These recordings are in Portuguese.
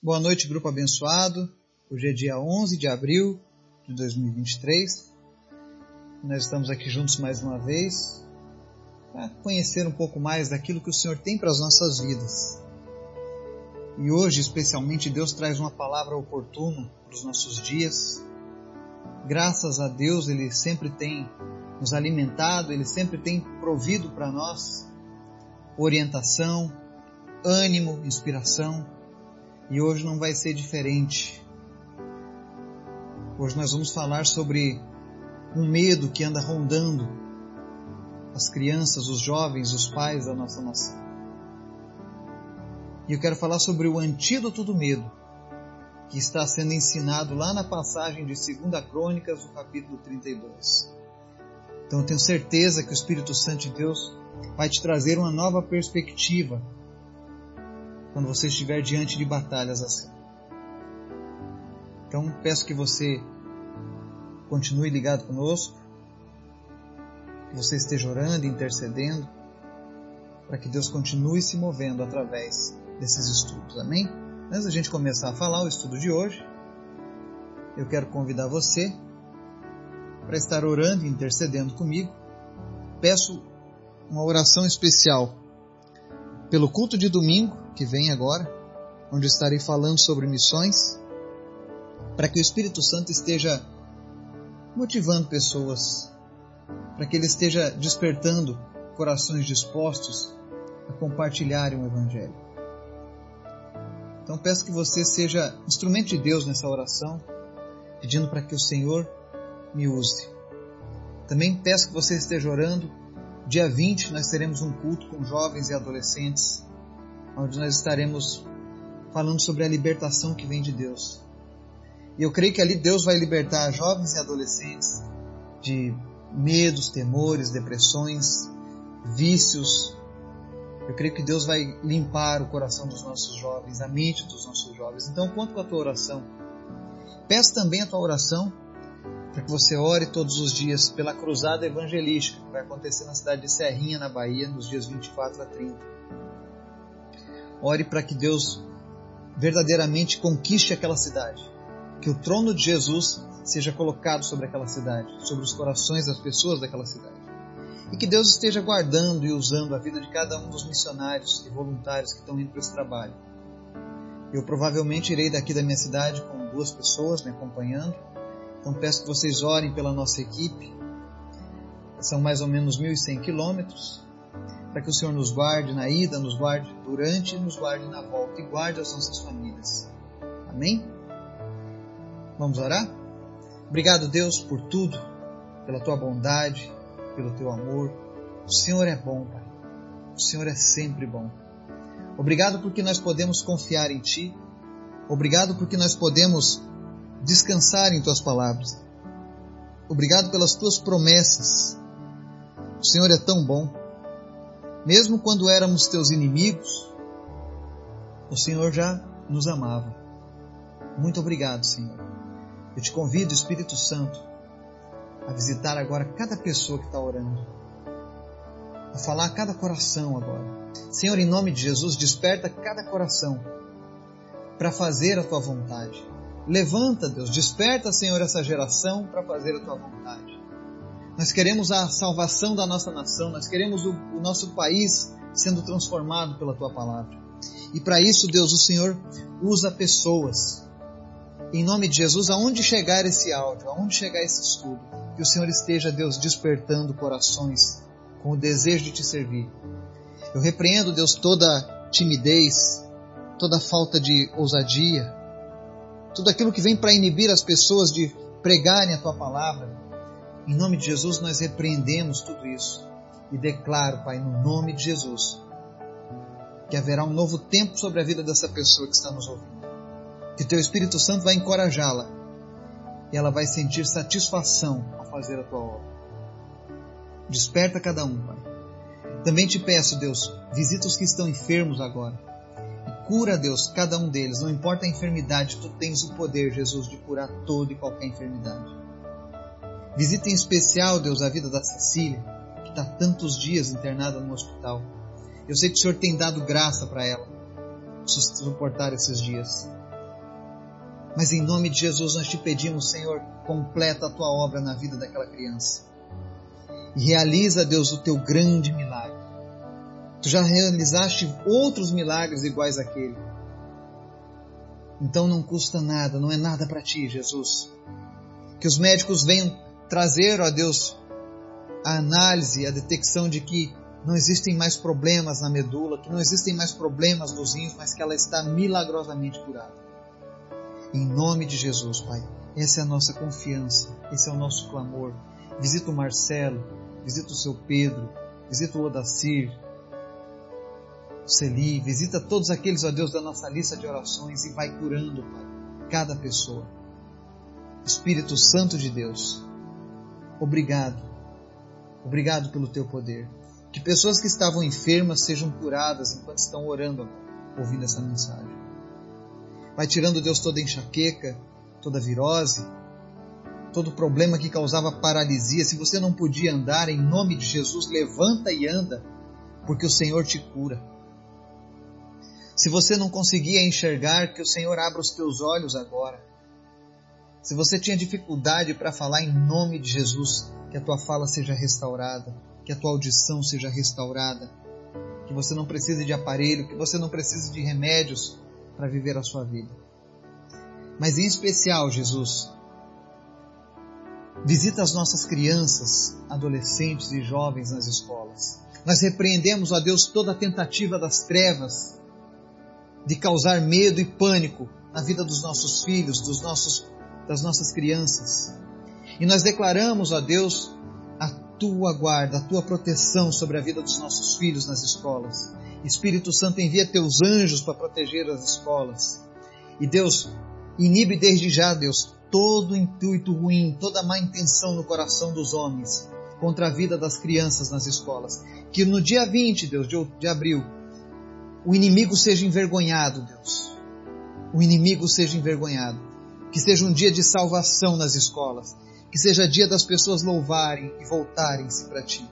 Boa noite, grupo abençoado. Hoje é dia 11 de abril de 2023. Nós estamos aqui juntos mais uma vez para conhecer um pouco mais daquilo que o Senhor tem para as nossas vidas. E hoje, especialmente, Deus traz uma palavra oportuna para os nossos dias. Graças a Deus, Ele sempre tem nos alimentado, Ele sempre tem provido para nós orientação, ânimo, inspiração. E hoje não vai ser diferente. Hoje nós vamos falar sobre um medo que anda rondando as crianças, os jovens, os pais da nossa nação. E eu quero falar sobre o antídoto do medo, que está sendo ensinado lá na passagem de 2 Crônicas, no capítulo 32. Então eu tenho certeza que o Espírito Santo de Deus vai te trazer uma nova perspectiva quando você estiver diante de batalhas assim. Então peço que você continue ligado conosco, que você esteja orando, intercedendo, para que Deus continue se movendo através desses estudos. Amém? Antes da gente começar a falar o estudo de hoje, eu quero convidar você para estar orando e intercedendo comigo. Peço uma oração especial pelo culto de domingo que vem agora, onde estarei falando sobre missões, para que o Espírito Santo esteja motivando pessoas, para que ele esteja despertando corações dispostos a compartilharem o Evangelho. Então peço que você seja instrumento de Deus nessa oração, pedindo para que o Senhor me use. Também peço que você esteja orando Dia 20 nós teremos um culto com jovens e adolescentes, onde nós estaremos falando sobre a libertação que vem de Deus. E eu creio que ali Deus vai libertar jovens e adolescentes de medos, temores, depressões, vícios. Eu creio que Deus vai limpar o coração dos nossos jovens, a mente dos nossos jovens. Então, conto com a tua oração. Peço também a tua oração para que você ore todos os dias pela cruzada evangelística que vai acontecer na cidade de Serrinha, na Bahia, nos dias 24 a 30. Ore para que Deus verdadeiramente conquiste aquela cidade, que o trono de Jesus seja colocado sobre aquela cidade, sobre os corações das pessoas daquela cidade. E que Deus esteja guardando e usando a vida de cada um dos missionários e voluntários que estão indo para esse trabalho. Eu provavelmente irei daqui da minha cidade com duas pessoas me acompanhando então peço que vocês orem pela nossa equipe. São mais ou menos 1.100 quilômetros. Para que o Senhor nos guarde na ida, nos guarde durante e nos guarde na volta e guarde as nossas famílias. Amém? Vamos orar? Obrigado, Deus, por tudo, pela tua bondade, pelo teu amor. O Senhor é bom, Pai. O Senhor é sempre bom. Obrigado porque nós podemos confiar em Ti. Obrigado porque nós podemos descansar em tuas palavras. Obrigado pelas tuas promessas. O Senhor é tão bom. Mesmo quando éramos teus inimigos, o Senhor já nos amava. Muito obrigado, Senhor. Eu te convido, Espírito Santo, a visitar agora cada pessoa que está orando, a falar a cada coração agora. Senhor, em nome de Jesus, desperta cada coração para fazer a tua vontade. Levanta, Deus, desperta, Senhor, essa geração para fazer a tua vontade. Nós queremos a salvação da nossa nação, nós queremos o, o nosso país sendo transformado pela tua palavra. E para isso, Deus, o Senhor usa pessoas. Em nome de Jesus, aonde chegar esse áudio, aonde chegar esse estudo, que o Senhor esteja, Deus, despertando corações com o desejo de te servir. Eu repreendo, Deus, toda timidez, toda falta de ousadia, tudo aquilo que vem para inibir as pessoas de pregarem a tua palavra. Em nome de Jesus, nós repreendemos tudo isso e declaro, Pai, no nome de Jesus, que haverá um novo tempo sobre a vida dessa pessoa que está nos ouvindo. Que teu Espírito Santo vai encorajá-la e ela vai sentir satisfação ao fazer a tua obra. Desperta cada um, Pai. Também te peço, Deus, visita os que estão enfermos agora. Cura, Deus, cada um deles, não importa a enfermidade, tu tens o poder, Jesus, de curar toda e qualquer enfermidade. Visita em especial, Deus, a vida da Cecília, que está tantos dias internada no hospital. Eu sei que o Senhor tem dado graça para ela suportar esses dias. Mas em nome de Jesus nós te pedimos, Senhor, completa a tua obra na vida daquela criança. E realiza, Deus, o teu grande milagre. Tu já realizaste outros milagres iguais àquele. Então não custa nada, não é nada para ti, Jesus. Que os médicos venham trazer, ó Deus, a análise, a detecção de que não existem mais problemas na medula, que não existem mais problemas nos rins, mas que ela está milagrosamente curada. Em nome de Jesus, Pai. Essa é a nossa confiança, esse é o nosso clamor. Visita o Marcelo, visita o seu Pedro, visita o Odacir, o Celi, visita todos aqueles, ó Deus, da nossa lista de orações e vai curando, Pai, cada pessoa. Espírito Santo de Deus, obrigado. Obrigado pelo teu poder. Que pessoas que estavam enfermas sejam curadas enquanto estão orando, ouvindo essa mensagem. Vai tirando, Deus, toda enxaqueca, toda virose, todo problema que causava paralisia. Se você não podia andar, em nome de Jesus, levanta e anda, porque o Senhor te cura. Se você não conseguia enxergar, que o Senhor abra os teus olhos agora. Se você tinha dificuldade para falar em nome de Jesus, que a tua fala seja restaurada, que a tua audição seja restaurada, que você não precise de aparelho, que você não precise de remédios para viver a sua vida. Mas em especial, Jesus, visita as nossas crianças, adolescentes e jovens nas escolas. Nós repreendemos, ó Deus, toda a tentativa das trevas de causar medo e pânico na vida dos nossos filhos, dos nossos das nossas crianças. E nós declaramos, ó Deus, a tua guarda, a tua proteção sobre a vida dos nossos filhos nas escolas. Espírito Santo, envia teus anjos para proteger as escolas. E Deus, inibe desde já, Deus, todo intuito ruim, toda má intenção no coração dos homens contra a vida das crianças nas escolas. Que no dia 20, Deus, de abril, o inimigo seja envergonhado, Deus. O inimigo seja envergonhado que seja um dia de salvação nas escolas. Que seja dia das pessoas louvarem e voltarem-se para Ti.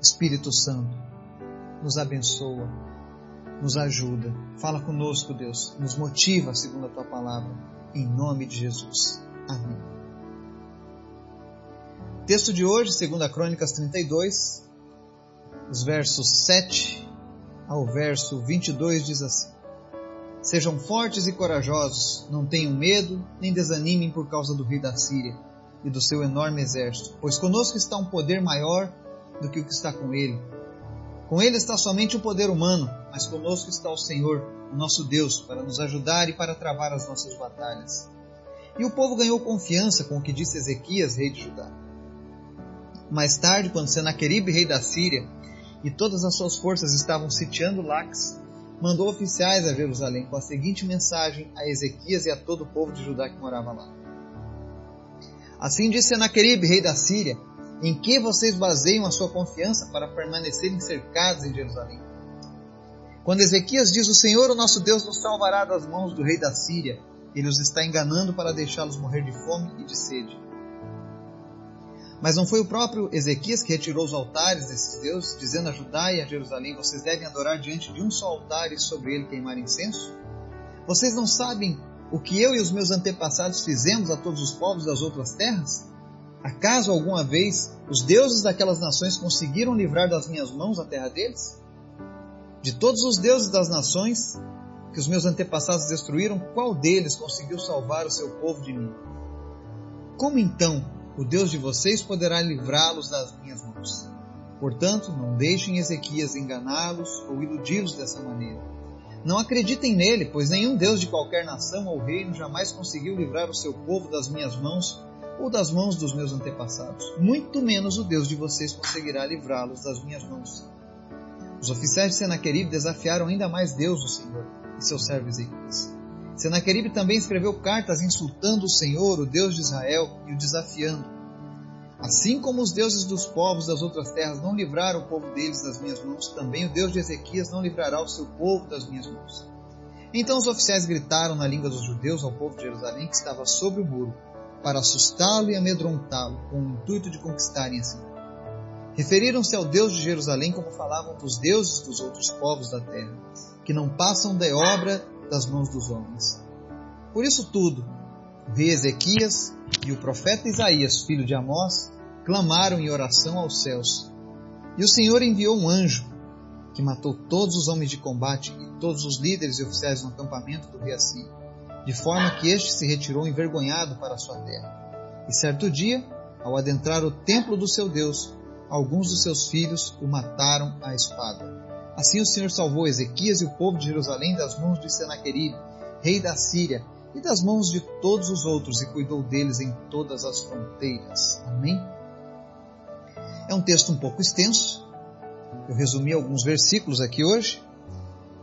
Espírito Santo, nos abençoa, nos ajuda. Fala conosco, Deus. Nos motiva segundo a Tua palavra. Em nome de Jesus. Amém. Texto de hoje, 2 Crônicas 32, os versos 7 ao verso 22 diz assim: Sejam fortes e corajosos, não tenham medo, nem desanimem por causa do rei da Síria e do seu enorme exército, pois conosco está um poder maior do que o que está com ele. Com ele está somente o poder humano, mas conosco está o Senhor, o nosso Deus, para nos ajudar e para travar as nossas batalhas. E o povo ganhou confiança com o que disse Ezequias, rei de Judá. Mais tarde, quando Senaqueribe, rei da Síria, e todas as suas forças estavam sitiando Lax, mandou oficiais a Jerusalém com a seguinte mensagem a Ezequias e a todo o povo de Judá que morava lá. Assim disse Senaqueribe, rei da Síria, em que vocês baseiam a sua confiança para permanecerem cercados em Jerusalém? Quando Ezequias diz, o Senhor, o nosso Deus, nos salvará das mãos do rei da Síria, ele os está enganando para deixá-los morrer de fome e de sede. Mas não foi o próprio Ezequias que retirou os altares desses deuses, dizendo a Judá e a Jerusalém: vocês devem adorar diante de um só altar e sobre ele queimar incenso? Vocês não sabem o que eu e os meus antepassados fizemos a todos os povos das outras terras? Acaso alguma vez os deuses daquelas nações conseguiram livrar das minhas mãos a terra deles? De todos os deuses das nações que os meus antepassados destruíram, qual deles conseguiu salvar o seu povo de mim? Como então o Deus de vocês poderá livrá-los das minhas mãos. Portanto, não deixem Ezequias enganá-los ou iludi-los dessa maneira. Não acreditem nele, pois nenhum Deus de qualquer nação ou reino jamais conseguiu livrar o seu povo das minhas mãos ou das mãos dos meus antepassados. Muito menos o Deus de vocês conseguirá livrá-los das minhas mãos. Os oficiais de Senaquerib desafiaram ainda mais Deus, o Senhor, e seu servo Ezequias. Senaqueribe também escreveu cartas insultando o Senhor, o Deus de Israel, e o desafiando. Assim como os deuses dos povos das outras terras não livraram o povo deles das minhas mãos, também o Deus de Ezequias não livrará o seu povo das minhas mãos. Então os oficiais gritaram na língua dos judeus ao povo de Jerusalém que estava sobre o muro, para assustá-lo e amedrontá-lo, com o intuito de conquistarem assim. Referiram-se ao Deus de Jerusalém como falavam dos deuses dos outros povos da terra, que não passam da obra das mãos dos homens. Por isso tudo, o rei Ezequias e o profeta Isaías, filho de Amós, clamaram em oração aos céus. E o Senhor enviou um anjo que matou todos os homens de combate e todos os líderes e oficiais no acampamento do rei Assírio, de forma que este se retirou envergonhado para a sua terra. E certo dia, ao adentrar o templo do seu Deus, alguns dos seus filhos o mataram à espada. Assim o Senhor salvou Ezequias e o povo de Jerusalém das mãos de Senaqueribe, rei da Síria, e das mãos de todos os outros, e cuidou deles em todas as fronteiras. Amém? É um texto um pouco extenso. Eu resumi alguns versículos aqui hoje.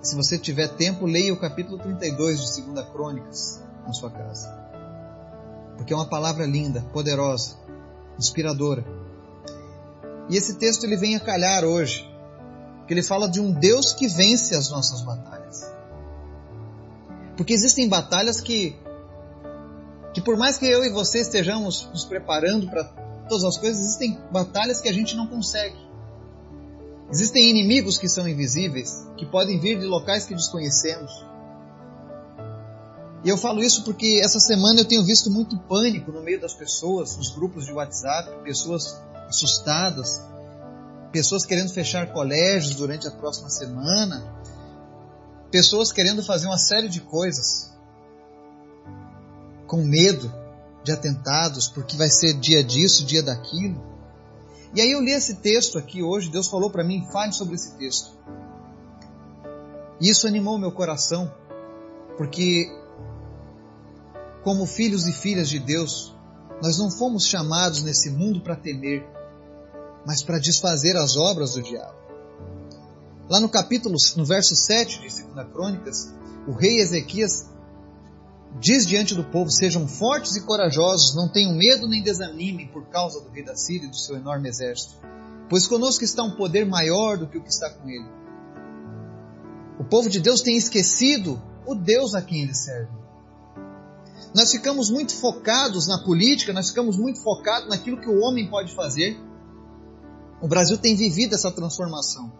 Se você tiver tempo, leia o capítulo 32 de 2 Crônicas na sua casa. Porque é uma palavra linda, poderosa, inspiradora. E esse texto ele vem a calhar hoje, que ele fala de um Deus que vence as nossas batalhas. Porque existem batalhas que que por mais que eu e você estejamos nos preparando para todas as coisas, existem batalhas que a gente não consegue. Existem inimigos que são invisíveis, que podem vir de locais que desconhecemos. E eu falo isso porque essa semana eu tenho visto muito pânico no meio das pessoas, nos grupos de WhatsApp, pessoas assustadas, pessoas querendo fechar colégios durante a próxima semana, pessoas querendo fazer uma série de coisas com medo de atentados, porque vai ser dia disso, dia daquilo. E aí eu li esse texto aqui hoje, Deus falou para mim, fale sobre esse texto. E isso animou meu coração, porque como filhos e filhas de Deus, nós não fomos chamados nesse mundo para temer, mas para desfazer as obras do diabo. Lá no capítulo, no verso 7 de 2 Crônicas, o rei Ezequias diz diante do povo: Sejam fortes e corajosos, não tenham medo nem desanimem por causa do rei da Síria e do seu enorme exército, pois conosco está um poder maior do que o que está com ele. O povo de Deus tem esquecido o Deus a quem ele serve. Nós ficamos muito focados na política, nós ficamos muito focados naquilo que o homem pode fazer. O Brasil tem vivido essa transformação.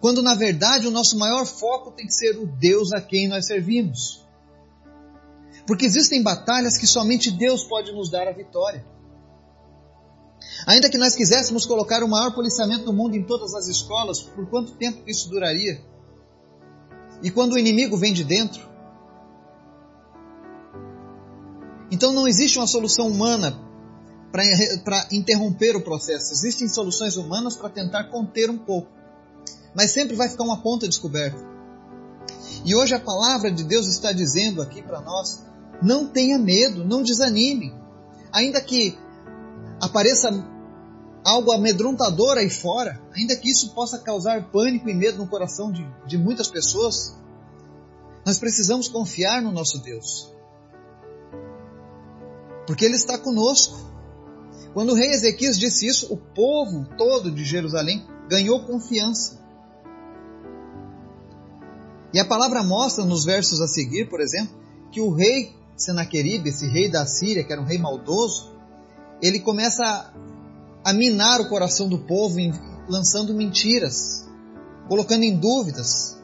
Quando na verdade o nosso maior foco tem que ser o Deus a quem nós servimos. Porque existem batalhas que somente Deus pode nos dar a vitória. Ainda que nós quiséssemos colocar o maior policiamento do mundo em todas as escolas, por quanto tempo isso duraria? E quando o inimigo vem de dentro? Então não existe uma solução humana para interromper o processo. Existem soluções humanas para tentar conter um pouco. Mas sempre vai ficar uma ponta descoberta. E hoje a palavra de Deus está dizendo aqui para nós não tenha medo, não desanime. Ainda que apareça algo amedrontador aí fora, ainda que isso possa causar pânico e medo no coração de, de muitas pessoas, nós precisamos confiar no nosso Deus. Porque Ele está conosco. Quando o rei Ezequias disse isso, o povo todo de Jerusalém ganhou confiança. E a palavra mostra nos versos a seguir, por exemplo, que o rei Senaqueribe, esse rei da Síria, que era um rei maldoso, ele começa a, minar o coração do povo, lançando mentiras, colocando em dúvidas.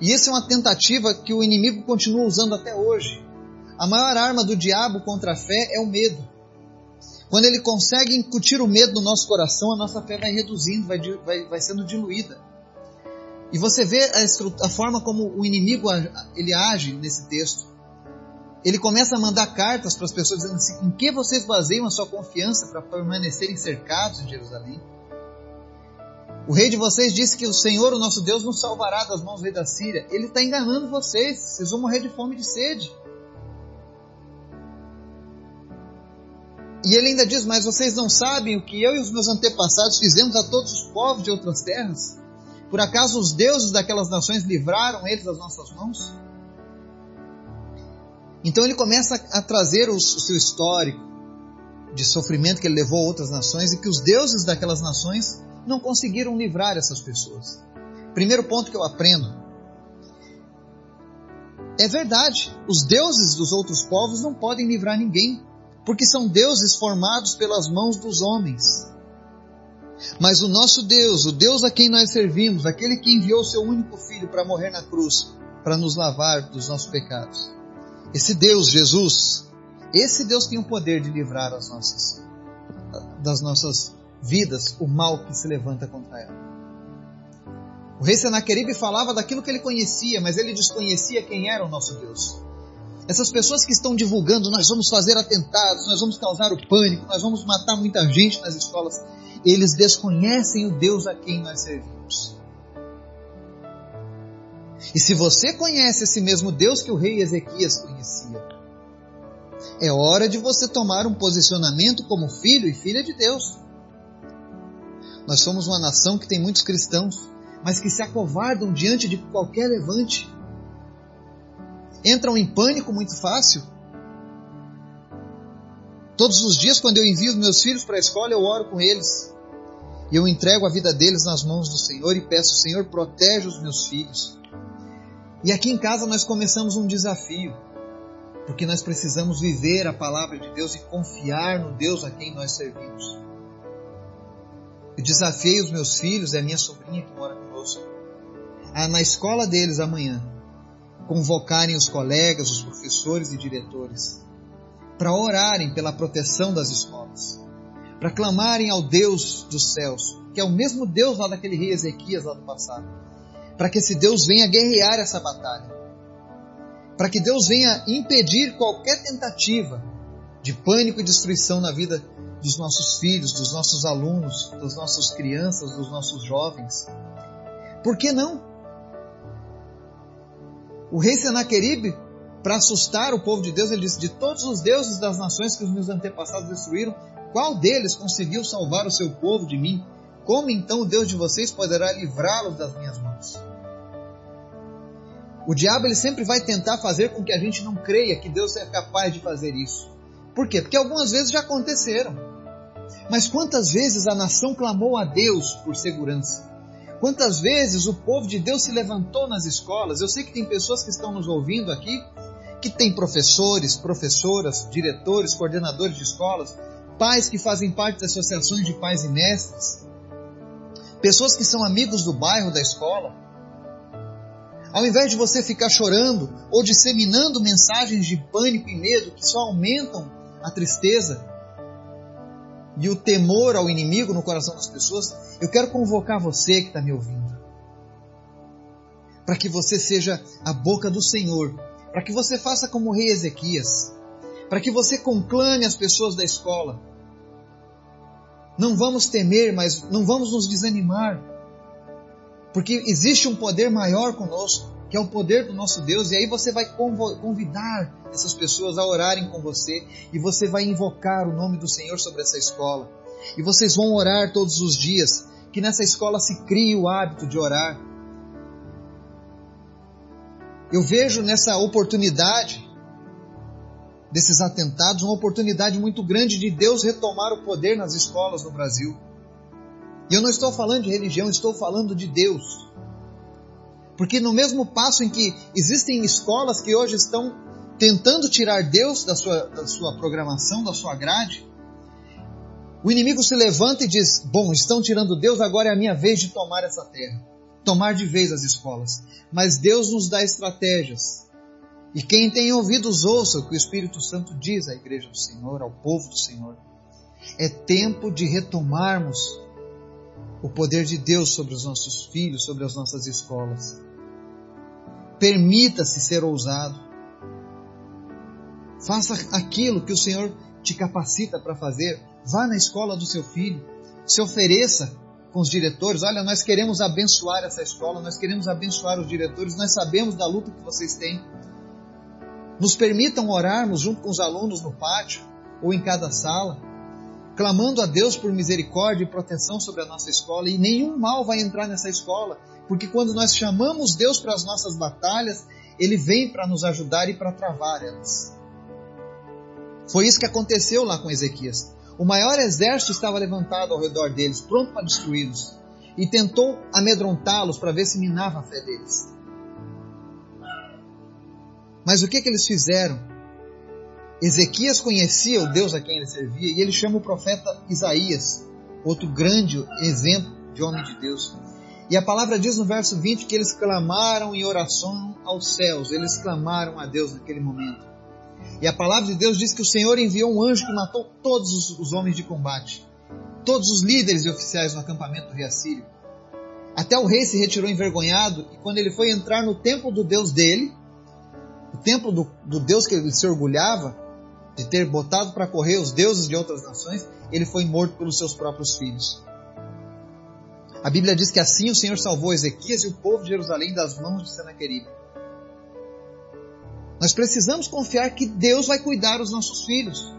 E isso é uma tentativa que o inimigo continua usando até hoje. A maior arma do diabo contra a fé é o medo. Quando ele consegue incutir o medo no nosso coração, a nossa fé vai reduzindo, vai, vai, vai sendo diluída. E você vê a, a forma como o inimigo ele age nesse texto ele começa a mandar cartas para as pessoas dizendo assim: em que vocês baseiam a sua confiança para permanecerem cercados em Jerusalém? O rei de vocês disse que o Senhor, o nosso Deus, nos salvará das mãos do rei da Síria. Ele está enganando vocês, vocês vão morrer de fome e de sede. E ele ainda diz: Mas vocês não sabem o que eu e os meus antepassados fizemos a todos os povos de outras terras? Por acaso os deuses daquelas nações livraram eles das nossas mãos? Então ele começa a trazer o, seu histórico de sofrimento que ele levou a outras nações e que os deuses daquelas nações não conseguiram livrar essas pessoas. Primeiro ponto que eu aprendo. É verdade, os deuses dos outros povos não podem livrar ninguém, porque são deuses formados pelas mãos dos homens. Mas o nosso Deus, o Deus a quem nós servimos, aquele que enviou seu único filho para morrer na cruz, para nos lavar dos nossos pecados, Esse Deus, Jesus, esse Deus tem o poder de livrar as nossas, das nossas vidas o mal que se levanta contra ela. O rei Senaqueribe falava daquilo que ele conhecia, mas ele desconhecia quem era o nosso Deus. Essas pessoas que estão divulgando, nós vamos fazer atentados, nós vamos causar o pânico, nós vamos matar muita gente nas escolas, eles desconhecem o Deus a quem nós servimos. E se você conhece esse mesmo Deus que o rei Ezequias conhecia, é hora de você tomar um posicionamento como filho e filha de Deus. Nós somos uma nação que tem muitos cristãos, mas que se acovardam diante de qualquer levante. Entram em pânico muito fácil. Todos os dias, quando eu envio meus filhos para a escola, eu oro com eles. E eu entrego a vida deles nas mãos do Senhor e peço, Senhor, protege os meus filhos. E aqui em casa nós começamos um desafio, porque nós precisamos viver a palavra de Deus e confiar no Deus a quem nós servimos. Eu desafiei os meus filhos e a minha sobrinha que mora conosco a, na escola deles amanhã, convocarem os colegas, os professores e diretores para orarem pela proteção das escolas, para clamarem ao Deus dos céus, que é o mesmo Deus lá daquele rei Ezequias lá do passado para que esse Deus venha guerrear essa batalha, para que Deus venha impedir qualquer tentativa de pânico e destruição na vida dos nossos filhos, dos nossos alunos, das nossas crianças, dos nossos jovens. Por que não? O rei Senaqueribe, para assustar o povo de Deus, ele disse: De todos os deuses das nações que os meus antepassados destruíram, qual deles conseguiu salvar o seu povo de mim? Como então o Deus de vocês poderá livrá-los das minhas mãos? O diabo ele sempre vai tentar fazer com que a gente não creia que Deus é capaz de fazer isso. Por quê? Porque algumas vezes já aconteceram. Mas quantas vezes a nação clamou a Deus por segurança? Quantas vezes o povo de Deus se levantou nas escolas? Eu sei que tem pessoas que estão nos ouvindo aqui que têm professores, professoras, diretores, coordenadores de escolas, pais que fazem parte das associações de pais e mestres, pessoas que são amigos do bairro da escola, ao invés de você ficar chorando ou disseminando mensagens de pânico e medo que só aumentam a tristeza e o temor ao inimigo no coração das pessoas, eu quero convocar você que está me ouvindo. Para que você seja a boca do Senhor. Para que você faça como o rei Ezequias. Para que você conclame as pessoas da escola. Não vamos temer, mas não vamos nos desanimar. Porque existe um poder maior conosco, que é o poder do nosso Deus, e aí você vai convidar essas pessoas a orarem com você, e você vai invocar o nome do Senhor sobre essa escola. E vocês vão orar todos os dias, que nessa escola se crie o hábito de orar. Eu vejo nessa oportunidade desses atentados uma oportunidade muito grande de Deus retomar o poder nas escolas no Brasil. E eu não estou falando de religião, estou falando de Deus. Porque no mesmo passo em que existem escolas que hoje estão tentando tirar Deus da sua, da sua programação, da sua grade, o inimigo se levanta e diz: Bom, estão tirando Deus, agora é a minha vez de tomar essa terra, tomar de vez as escolas. Mas Deus nos dá estratégias. E quem tem ouvidos, ouça o que o Espírito Santo diz à igreja do Senhor, ao povo do Senhor. É tempo de retomarmos o poder de Deus sobre os nossos filhos, sobre as nossas escolas. Permita-se ser ousado. Faça aquilo que o Senhor te capacita para fazer. Vá na escola do seu filho. Se ofereça com os diretores. Olha, nós queremos abençoar essa escola, nós queremos abençoar os diretores, nós sabemos da luta que vocês têm. Nos permitam orarmos junto com os alunos no pátio ou em cada sala clamando a Deus por misericórdia e proteção sobre a nossa escola, e nenhum mal vai entrar nessa escola, porque quando nós chamamos Deus para as nossas batalhas, Ele vem para nos ajudar e para travar elas. Foi isso que aconteceu lá com Ezequias. O maior exército estava levantado ao redor deles, pronto para destruí-los, e tentou amedrontá-los para ver se minava a fé deles. Mas o que, que eles fizeram? Ezequias conhecia o Deus a quem ele servia e ele chama o profeta Isaías, outro grande exemplo de homem de Deus. E a palavra diz no verso 20 que eles clamaram em oração aos céus, eles clamaram a Deus naquele momento. E a palavra de Deus diz que o Senhor enviou um anjo que matou todos os, os homens de combate, todos os líderes e oficiais no acampamento do rei Assírio. Até o rei se retirou envergonhado e quando ele foi entrar no templo do Deus dele, o templo do, do Deus que ele se orgulhava de ter botado para correr os deuses de outras nações, ele foi morto pelos seus próprios filhos. A Bíblia diz que assim o Senhor salvou Ezequias e o povo de Jerusalém das mãos de Senaqueribe. Nós precisamos confiar que Deus vai cuidar dos nossos filhos.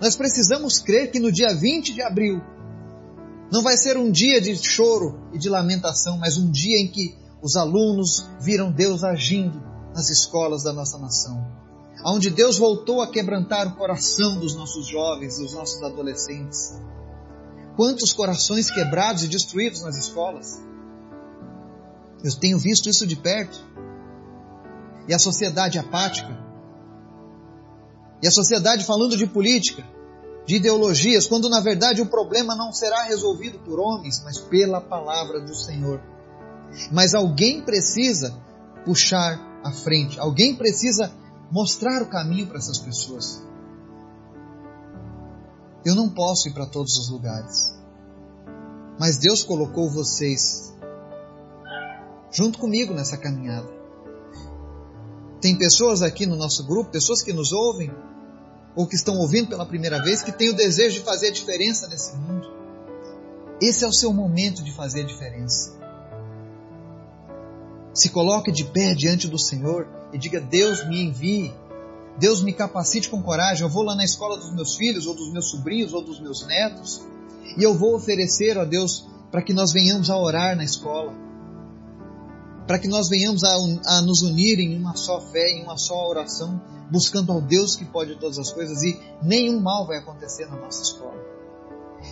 Nós precisamos crer que no dia 20 de abril não vai ser um dia de choro e de lamentação, mas um dia em que os alunos viram Deus agindo nas escolas da nossa nação. Onde Deus voltou a quebrantar o coração dos nossos jovens, dos nossos adolescentes. Quantos corações quebrados e destruídos nas escolas. Eu tenho visto isso de perto. E a sociedade apática. E a sociedade falando de política, de ideologias, quando na verdade o problema não será resolvido por homens, mas pela palavra do Senhor. Mas alguém precisa puxar à frente, alguém precisa mostrar o caminho para essas pessoas. Eu não posso ir para todos os lugares, mas Deus colocou vocês junto comigo nessa caminhada. Tem pessoas aqui no nosso grupo, pessoas que nos ouvem, ou que estão ouvindo pela primeira vez, que têm o desejo de fazer a diferença nesse mundo. Esse é o seu momento de fazer a diferença. Se coloque de pé diante do Senhor e diga: Deus me envie, Deus me capacite com coragem. Eu vou lá na escola dos meus filhos, ou dos meus sobrinhos, ou dos meus netos, e eu vou oferecer a Deus para que nós venhamos a orar na escola, para que nós venhamos a, a nos unir em uma só fé, em uma só oração, buscando ao Deus que pode todas as coisas e nenhum mal vai acontecer na nossa escola.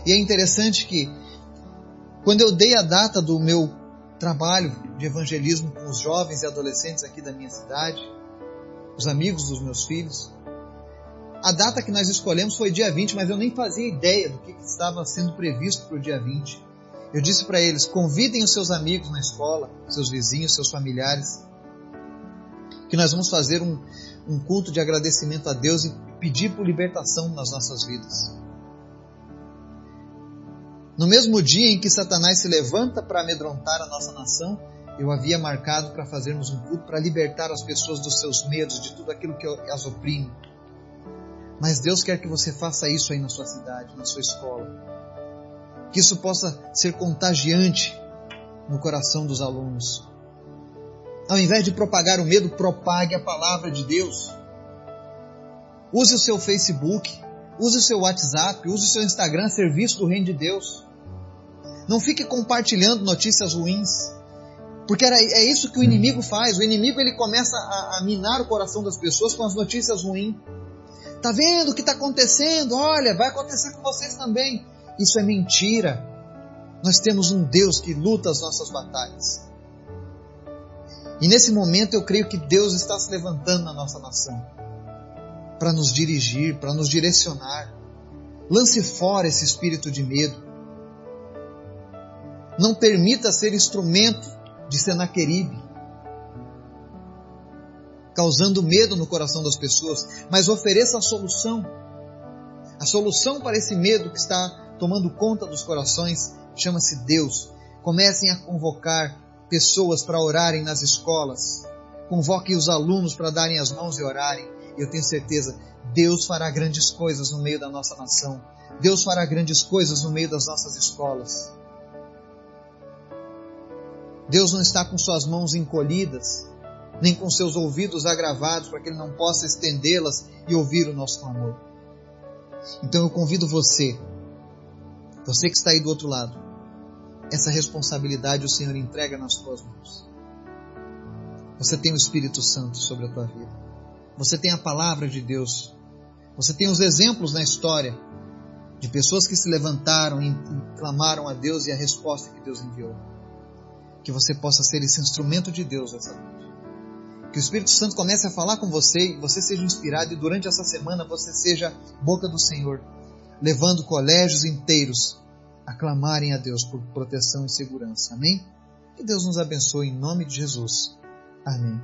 E é interessante que quando eu dei a data do meu trabalho de evangelismo com os jovens e adolescentes aqui da minha cidade, os amigos dos meus filhos, a data que nós escolhemos foi dia 20, mas eu nem fazia ideia do que estava sendo previsto para o dia 20. Eu disse para eles: convidem os seus amigos na escola, seus vizinhos, seus familiares, que nós vamos fazer um, um culto de agradecimento a Deus e pedir por libertação nas nossas vidas. No mesmo dia em que Satanás se levanta para amedrontar a nossa nação, eu havia marcado para fazermos um culto para libertar as pessoas dos seus medos, de tudo aquilo que as oprime. Mas Deus quer que você faça isso aí na sua cidade, na sua escola. Que isso possa ser contagiante no coração dos alunos. Ao invés de propagar o medo, propague a palavra de Deus. Use o seu Facebook, use o seu WhatsApp, use o seu Instagram, serviço do Reino de Deus. Não fique compartilhando notícias ruins, porque era, é isso que o inimigo faz. O inimigo ele começa a, a minar o coração das pessoas com as notícias ruins. Tá vendo o que está acontecendo? Olha, vai acontecer com vocês também. Isso é mentira. Nós temos um Deus que luta as nossas batalhas. E nesse momento eu creio que Deus está se levantando na nossa nação para nos dirigir, para nos direcionar. Lance fora esse espírito de medo. Não permita ser instrumento de Senaqueribe, causando medo no coração das pessoas, mas ofereça a solução. A solução para esse medo que está tomando conta dos corações chama-se Deus. Comecem a convocar pessoas para orarem nas escolas. Convoquem os alunos para darem as mãos e orarem. Eu tenho certeza, Deus fará grandes coisas no meio da nossa nação. Deus fará grandes coisas no meio das nossas escolas. Deus não está com suas mãos encolhidas, nem com seus ouvidos agravados para que Ele não possa estendê-las e ouvir o nosso clamor. Então eu convido você, você que está aí do outro lado, essa responsabilidade o Senhor entrega nas tuas mãos. Você tem o Espírito Santo sobre a tua vida. Você tem a palavra de Deus. Você tem os exemplos na história de pessoas que se levantaram e clamaram a Deus e a resposta que Deus enviou. Que você possa ser esse instrumento de Deus essa noite. Que o Espírito Santo comece a falar com você e você seja inspirado e durante essa semana você seja boca do Senhor, levando colégios inteiros a clamarem a Deus por proteção e segurança. Amém? Que Deus nos abençoe em nome de Jesus. Amém.